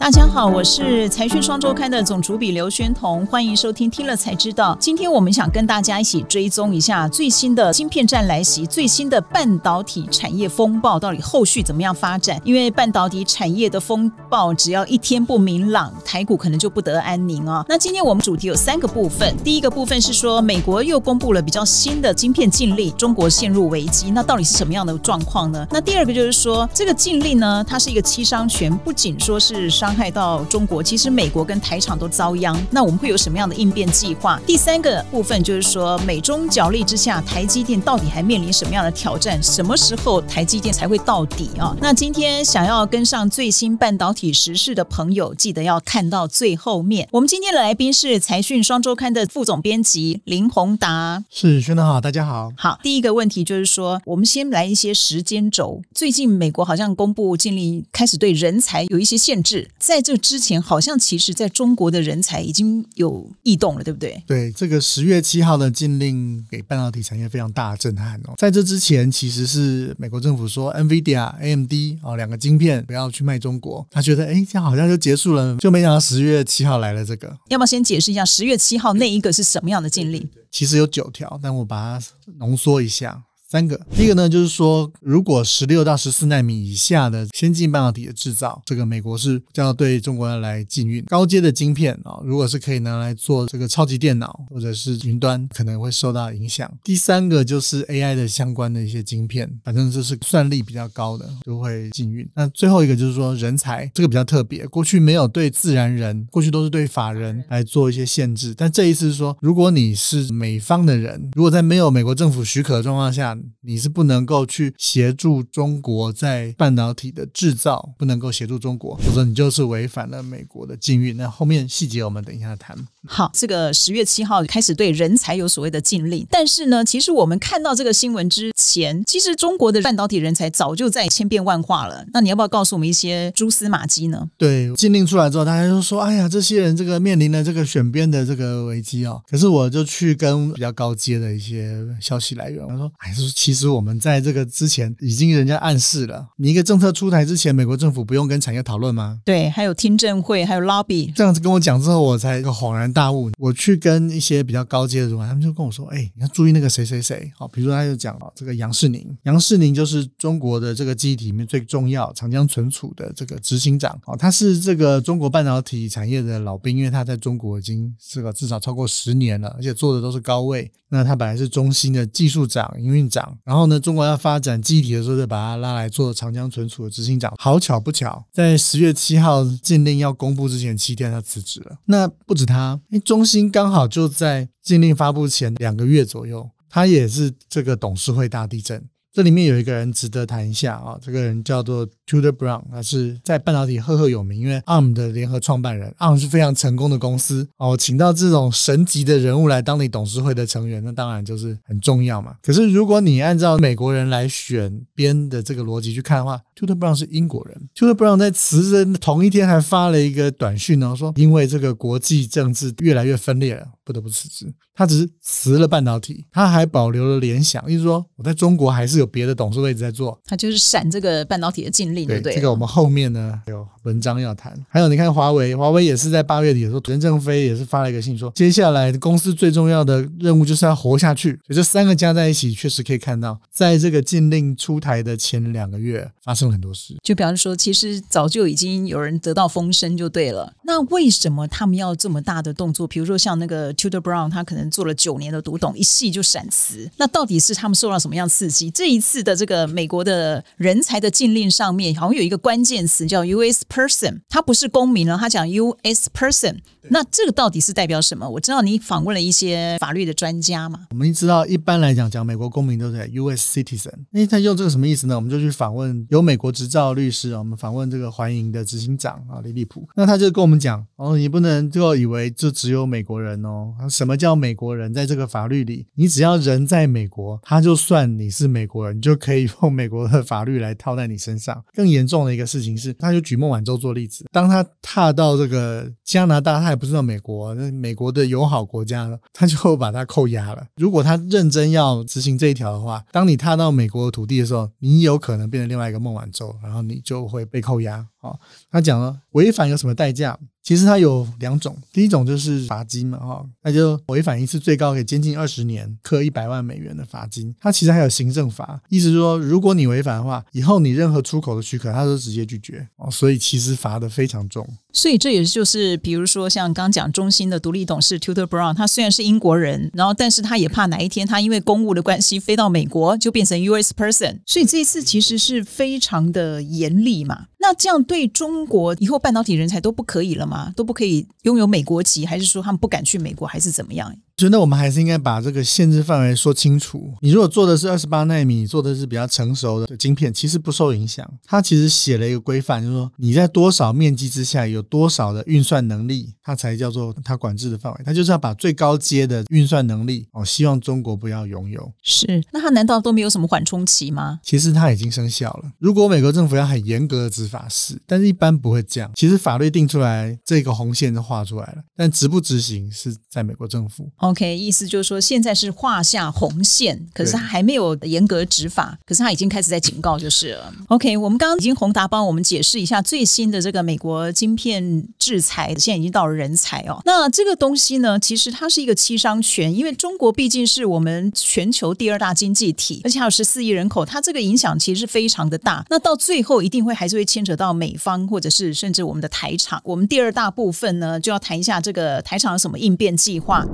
大家好，我是财讯双周刊的总主笔刘轩彤，欢迎收听听了才知道。今天我们想跟大家一起追踪一下最新的芯片战来袭，最新的半导体产业风暴到底后续怎么样发展？因为半导体产业的风暴只要一天不明朗，台股可能就不得安宁啊。那今天我们主题有三个部分，第一个部分是说美国又公布了比较新的晶片禁令，中国陷入危机，那到底是什么样的状况呢？那第二个就是说这个禁令呢，它是一个七伤拳，不仅说是伤。伤害到中国，其实美国跟台厂都遭殃。那我们会有什么样的应变计划？第三个部分就是说，美中角力之下，台积电到底还面临什么样的挑战？什么时候台积电才会到底啊？那今天想要跟上最新半导体时事的朋友，记得要看到最后面。我们今天的来宾是财讯双周刊的副总编辑林宏达，是宣德好，大家好。好，第一个问题就是说，我们先来一些时间轴。最近美国好像公布禁令，开始对人才有一些限制。在这之前，好像其实在中国的人才已经有异动了，对不对？对，这个十月七号的禁令给半导体产业非常大的震撼哦。在这之前，其实是美国政府说 NVIDIA、AMD 哦两个晶片不要去卖中国，他觉得哎这样好像就结束了，就没想到十月七号来了这个。要不要先解释一下十月七号那一个是什么样的禁令？其实有九条，但我把它浓缩一下。三个，第一个呢，就是说，如果十六到十四纳米以下的先进半导体的制造，这个美国是将要对中国要来禁运。高阶的晶片啊，如果是可以拿来做这个超级电脑或者是云端，可能会受到影响。第三个就是 AI 的相关的一些晶片，反正就是算力比较高的就会禁运。那最后一个就是说人才，这个比较特别，过去没有对自然人，过去都是对法人来做一些限制，但这一次是说，如果你是美方的人，如果在没有美国政府许可的状况下，你是不能够去协助中国在半导体的制造，不能够协助中国，否则你就是违反了美国的禁运。那后面细节我们等一下谈。好，这个十月七号开始对人才有所谓的禁令，但是呢，其实我们看到这个新闻之前，其实中国的半导体人才早就在千变万化了。那你要不要告诉我们一些蛛丝马迹呢？对，禁令出来之后，大家就说：“哎呀，这些人这个面临了这个选边的这个危机哦。”可是我就去跟比较高阶的一些消息来源，我说：“哎，说其实。”其实我们在这个之前已经人家暗示了，你一个政策出台之前，美国政府不用跟产业讨论吗？对，还有听证会，还有 lobby。这样子跟我讲之后，我才恍然大悟。我去跟一些比较高阶的主管，他们就跟我说：“哎，你要注意那个谁谁谁。”好，比如说他就讲了这个杨世宁，杨世宁就是中国的这个记忆体里面最重要、长江存储的这个执行长。哦，他是这个中国半导体产业的老兵，因为他在中国已经这个至少超过十年了，而且做的都是高位。那他本来是中芯的技术长、营运长。然后呢，中国要发展记忆体的时候，就把他拉来做长江存储的执行长。好巧不巧，在十月七号禁令要公布之前七天，他辞职了。那不止他，因为中兴刚好就在禁令发布前两个月左右，它也是这个董事会大地震。这里面有一个人值得谈一下啊，这个人叫做 Tudor Brown，他是在半导体赫赫有名，因为 ARM 的联合创办人，ARM 是非常成功的公司哦。请到这种神级的人物来当你董事会的成员，那当然就是很重要嘛。可是如果你按照美国人来选边的这个逻辑去看的话，Tudor Brown 是英国人，Tudor Brown 在辞职同一天还发了一个短讯呢，说因为这个国际政治越来越分裂了，不得不辞职。他只是辞了半导体，他还保留了联想，意思说我在中国还是有别的董事位置在做。他就是闪这个半导体的禁令，对不对？这个我们后面呢有文章要谈。还有你看华为，华为也是在八月底的时候，任正非也是发了一个信说，接下来公司最重要的任务就是要活下去。所以这三个加在一起，确实可以看到，在这个禁令出台的前两个月，发生了很多事。就比方说，其实早就已经有人得到风声，就对了。那为什么他们要这么大的动作？比如说像那个 Tudor Brown，他可能做了九年的独董，一夕就闪辞。那到底是他们受到什么样刺激？这一次的这个美国的人才的禁令上面，好像有一个关键词叫 U.S. person，他不是公民了，他讲 U.S. person。那这个到底是代表什么？我知道你访问了一些法律的专家嘛。我们知道一般来讲，讲美国公民都是 U.S. citizen。那他用这个什么意思呢？我们就去访问有美国执照律师啊，我们访问这个环营的执行长啊李立普。那他就跟我们讲哦，你不能就以为就只有美国人哦。什么叫美国人？在这个法律里，你只要人在美国，他就算你是美国人，你就可以用美国的法律来套在你身上。更严重的一个事情是，他就举孟晚州做例子，当他踏到这个加拿大，他也不知道美国，那美国的友好国家了，他就把他扣押了。如果他认真要执行这一条的话，当你踏到美国的土地的时候，你有可能变成另外一个孟晚舟，然后你就会被扣押。好，他讲了违反有什么代价？其实它有两种，第一种就是罚金嘛，哈，那就违反一次最高可以监禁二十年，科一百万美元的罚金。它其实还有行政罚，意思说，如果你违反的话，以后你任何出口的许可，它都直接拒绝哦，所以其实罚得非常重。所以这也就是，比如说像刚讲中心的独立董事 Tudor Brown，他虽然是英国人，然后但是他也怕哪一天他因为公务的关系飞到美国就变成 US person，所以这一次其实是非常的严厉嘛。那这样对中国以后半导体人才都不可以了吗？都不可以拥有美国籍，还是说他们不敢去美国，还是怎么样？觉得我们还是应该把这个限制范围说清楚。你如果做的是二十八纳米，做的是比较成熟的晶片，其实不受影响。它其实写了一个规范，就是说你在多少面积之下有多少的运算能力，它才叫做它管制的范围。它就是要把最高阶的运算能力哦，希望中国不要拥有。是，那它难道都没有什么缓冲期吗？其实它已经生效了。如果美国政府要很严格的执法是，但是一般不会这样。其实法律定出来，这个红线就画出来了，但执不执行是在美国政府。OK，意思就是说，现在是画下红线，可是他还没有严格执法，可是他已经开始在警告，就是了。OK，我们刚刚已经宏达帮我们解释一下最新的这个美国晶片制裁，现在已经到了人才哦。那这个东西呢，其实它是一个七伤拳，因为中国毕竟是我们全球第二大经济体，而且还有十四亿人口，它这个影响其实是非常的大。那到最后一定会还是会牵扯到美方，或者是甚至我们的台厂。我们第二大部分呢，就要谈一下这个台厂有什么应变计划。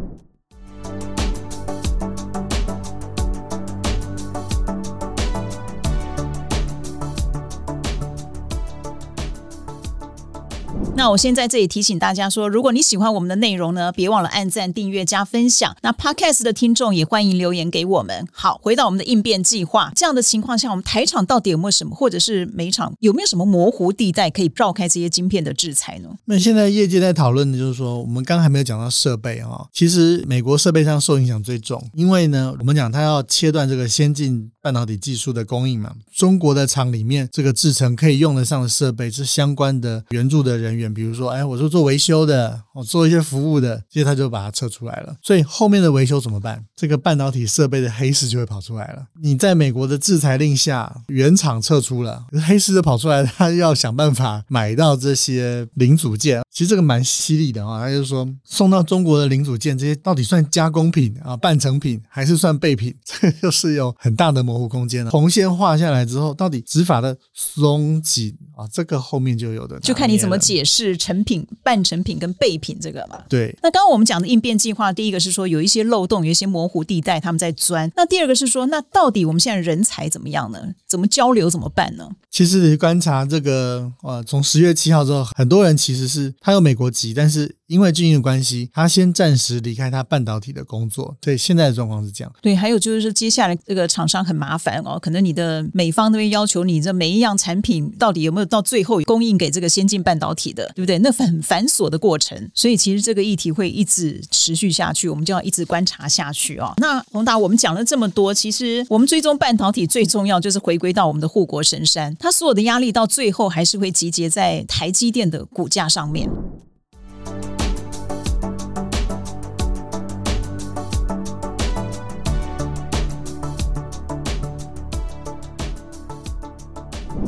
thank you 那我先在这里提醒大家说，如果你喜欢我们的内容呢，别忘了按赞、订阅、加分享。那 Podcast 的听众也欢迎留言给我们。好，回到我们的应变计划，这样的情况下，我们台厂到底有没有什么，或者是美厂有没有什么模糊地带可以绕开这些晶片的制裁呢？那现在业界在讨论的就是说，我们刚刚还没有讲到设备啊、哦，其实美国设备上受影响最重，因为呢，我们讲它要切断这个先进半导体技术的供应嘛，中国的厂里面这个制程可以用得上的设备是相关的援助的人员。比如说，哎，我是做维修的，我做一些服务的，其实他就把它撤出来了。所以后面的维修怎么办？这个半导体设备的黑市就会跑出来了。你在美国的制裁令下，原厂撤出了，黑市就跑出来，他要想办法买到这些零组件。其实这个蛮犀利的啊，他就说送到中国的零组件，这些到底算加工品啊、半成品，还是算备品？这就是有很大的模糊空间了。红线画下来之后，到底执法的松紧啊，这个后面就有的，就看你怎么解释。成品、半成品跟备品这个嘛？对。那刚刚我们讲的应变计划，第一个是说有一些漏洞，有一些模糊地带，他们在钻。那第二个是说，那到底我们现在人才怎么样呢？怎么交流？怎么办呢？其实你观察这个，呃，从十月七号之后，很多人其实是他有美国籍，但是。因为军营的关系，他先暂时离开他半导体的工作。对，现在的状况是这样。对，还有就是接下来这个厂商很麻麻烦哦，可能你的美方那边要求你这每一样产品到底有没有到最后供应给这个先进半导体的，对不对？那很繁琐的过程，所以其实这个议题会一直持续下去，我们就要一直观察下去哦。那宏达，我们讲了这么多，其实我们追踪半导体最重要就是回归到我们的护国神山，它所有的压力到最后还是会集结在台积电的股价上面。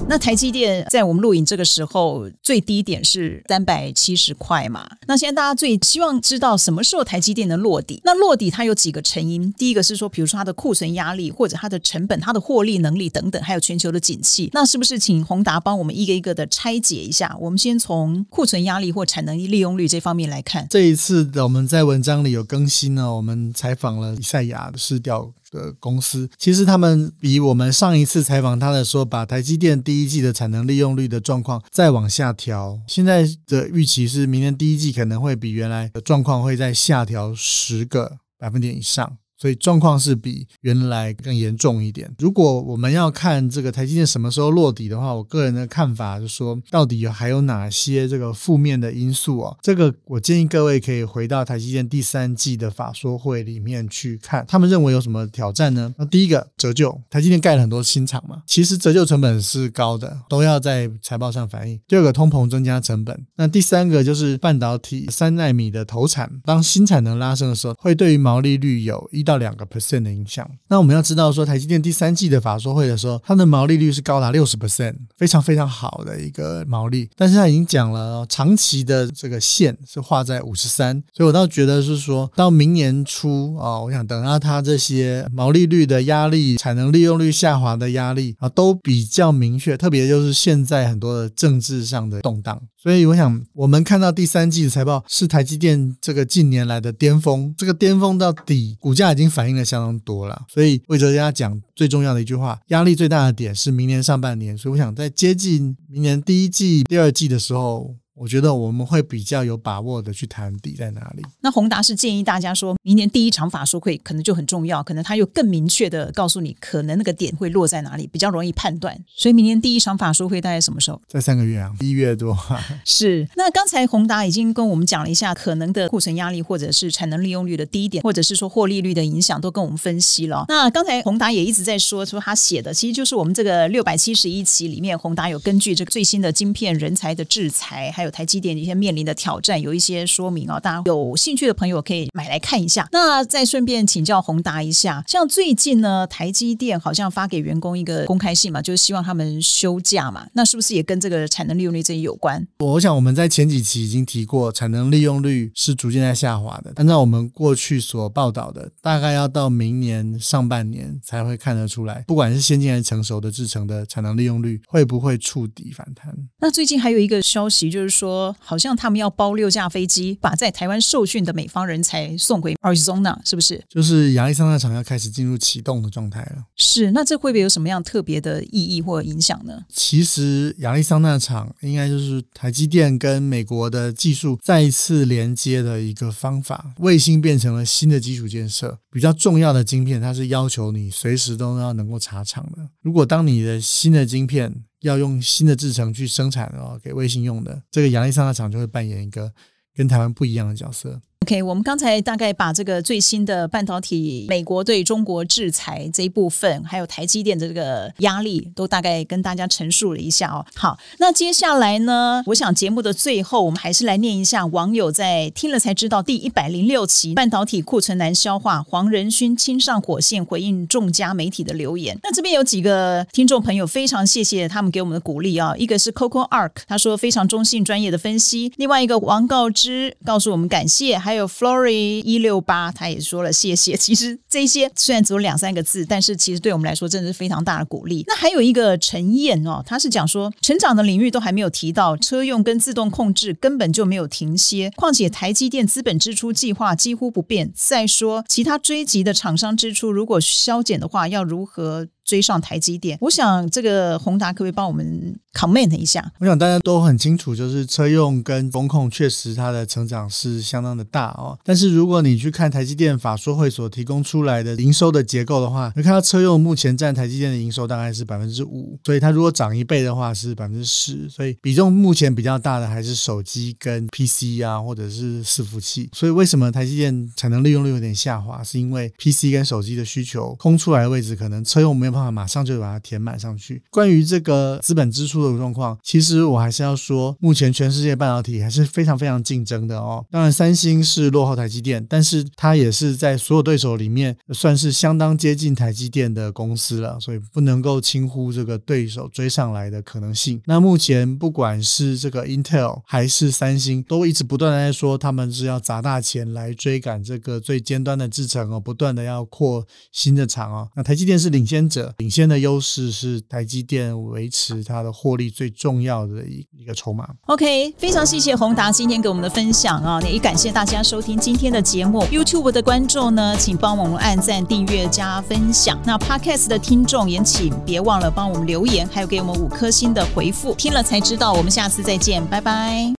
那台积电在我们录影这个时候最低点是三百七十块嘛？那现在大家最希望知道什么时候台积电能落底？那落底它有几个成因？第一个是说，比如说它的库存压力，或者它的成本、它的获利能力等等，还有全球的景气。那是不是请宏达帮我们一个一个的拆解一下？我们先从库存压力或产能利用率这方面来看。这一次的我们在文章里有更新呢，我们采访了以赛亚的市调。的公司其实他们比我们上一次采访他的时候，把台积电第一季的产能利用率的状况再往下调。现在的预期是明年第一季可能会比原来的状况会再下调十个百分点以上。所以状况是比原来更严重一点。如果我们要看这个台积电什么时候落底的话，我个人的看法就是说，到底还有哪些这个负面的因素哦？这个我建议各位可以回到台积电第三季的法说会里面去看，他们认为有什么挑战呢？那第一个折旧，台积电盖了很多新厂嘛，其实折旧成本是高的，都要在财报上反映。第二个，通膨增加成本。那第三个就是半导体三纳米的投产，当新产能拉升的时候，会对于毛利率有一到两个 percent 的影响。那我们要知道说，台积电第三季的法说会的时候，它的毛利率是高达六十 percent，非常非常好的一个毛利。但是它已经讲了，长期的这个线是画在五十三，所以我倒觉得是说到明年初啊，我想等到它这些毛利率的压力、产能利用率下滑的压力啊，都比较明确。特别就是现在很多的政治上的动荡。所以我想，我们看到第三季的财报是台积电这个近年来的巅峰，这个巅峰到底股价已经反映了相当多了。所以魏哲家讲最重要的一句话，压力最大的点是明年上半年。所以我想在接近明年第一季、第二季的时候。我觉得我们会比较有把握的去谈底在哪里。那宏达是建议大家说，明年第一场法说会可能就很重要，可能他又更明确的告诉你，可能那个点会落在哪里，比较容易判断。所以明年第一场法说会大概什么时候？在三个月啊，一月多。是。那刚才宏达已经跟我们讲了一下可能的库存压力，或者是产能利用率的低点，或者是说获利率的影响，都跟我们分析了。那刚才宏达也一直在说，说他写的其实就是我们这个六百七十一期里面，宏达有根据这个最新的晶片人才的制裁，还有台积电的一些面。临的挑战有一些说明啊，大家有兴趣的朋友可以买来看一下。那再顺便请教宏达一下，像最近呢，台积电好像发给员工一个公开信嘛，就是希望他们休假嘛，那是不是也跟这个产能利用率这一有关？我想我们在前几期已经提过，产能利用率是逐渐在下滑的。按照我们过去所报道的，大概要到明年上半年才会看得出来，不管是先进还是成熟的制程的产能利用率会不会触底反弹。那最近还有一个消息，就是说好像。他们要包六架飞机，把在台湾受训的美方人才送回 Arizona，是不是？就是亚利桑那厂要开始进入启动的状态了。是，那这会不会有什么样特别的意义或影响呢？其实亚利桑那厂应该就是台积电跟美国的技术再一次连接的一个方法。卫星变成了新的基础建设，比较重要的晶片，它是要求你随时都要能够查厂的。如果当你的新的晶片，要用新的制程去生产哦，给卫星用的，这个亚利桑的厂就会扮演一个跟台湾不一样的角色。OK，我们刚才大概把这个最新的半导体美国对中国制裁这一部分，还有台积电的这个压力，都大概跟大家陈述了一下哦。好，那接下来呢，我想节目的最后，我们还是来念一下网友在听了才知道第一百零六期半导体库存难消化，黄仁勋亲上火线回应众家媒体的留言。那这边有几个听众朋友，非常谢谢他们给我们的鼓励啊。一个是 Coco Ark，他说非常中性专业的分析。另外一个王告知告诉我们感谢，还有。有 Flory 一六八，他也说了谢谢。其实这些虽然只有两三个字，但是其实对我们来说真的是非常大的鼓励。那还有一个陈燕哦，他是讲说成长的领域都还没有提到，车用跟自动控制根本就没有停歇。况且台积电资本支出计划几乎不变。再说其他追及的厂商支出如果削减的话，要如何？追上台积电，我想这个宏达可不可以帮我们 comment 一下？我想大家都很清楚，就是车用跟风控确实它的成长是相当的大哦。但是如果你去看台积电法说会所提供出来的营收的结构的话，你看到车用目前占台积电的营收大概是百分之五，所以它如果涨一倍的话是百分之十，所以比重目前比较大的还是手机跟 PC 啊，或者是伺服器。所以为什么台积电产能利用率有点下滑？是因为 PC 跟手机的需求空出来的位置，可能车用没有办法。马上就把它填满上去。关于这个资本支出的状况，其实我还是要说，目前全世界半导体还是非常非常竞争的哦。当然，三星是落后台积电，但是它也是在所有对手里面算是相当接近台积电的公司了，所以不能够轻忽这个对手追上来的可能性。那目前不管是这个 Intel 还是三星，都一直不断的在说他们是要砸大钱来追赶这个最尖端的制程哦，不断的要扩新的厂哦。那台积电是领先者。领先的优势是台积电维持它的获利最重要的一一个筹码。OK，非常谢谢宏达今天给我们的分享啊，也感谢大家收听今天的节目。YouTube 的观众呢，请帮我们按赞、订阅、加分享。那 Podcast 的听众也请别忘了帮我们留言，还有给我们五颗星的回复。听了才知道，我们下次再见，拜拜。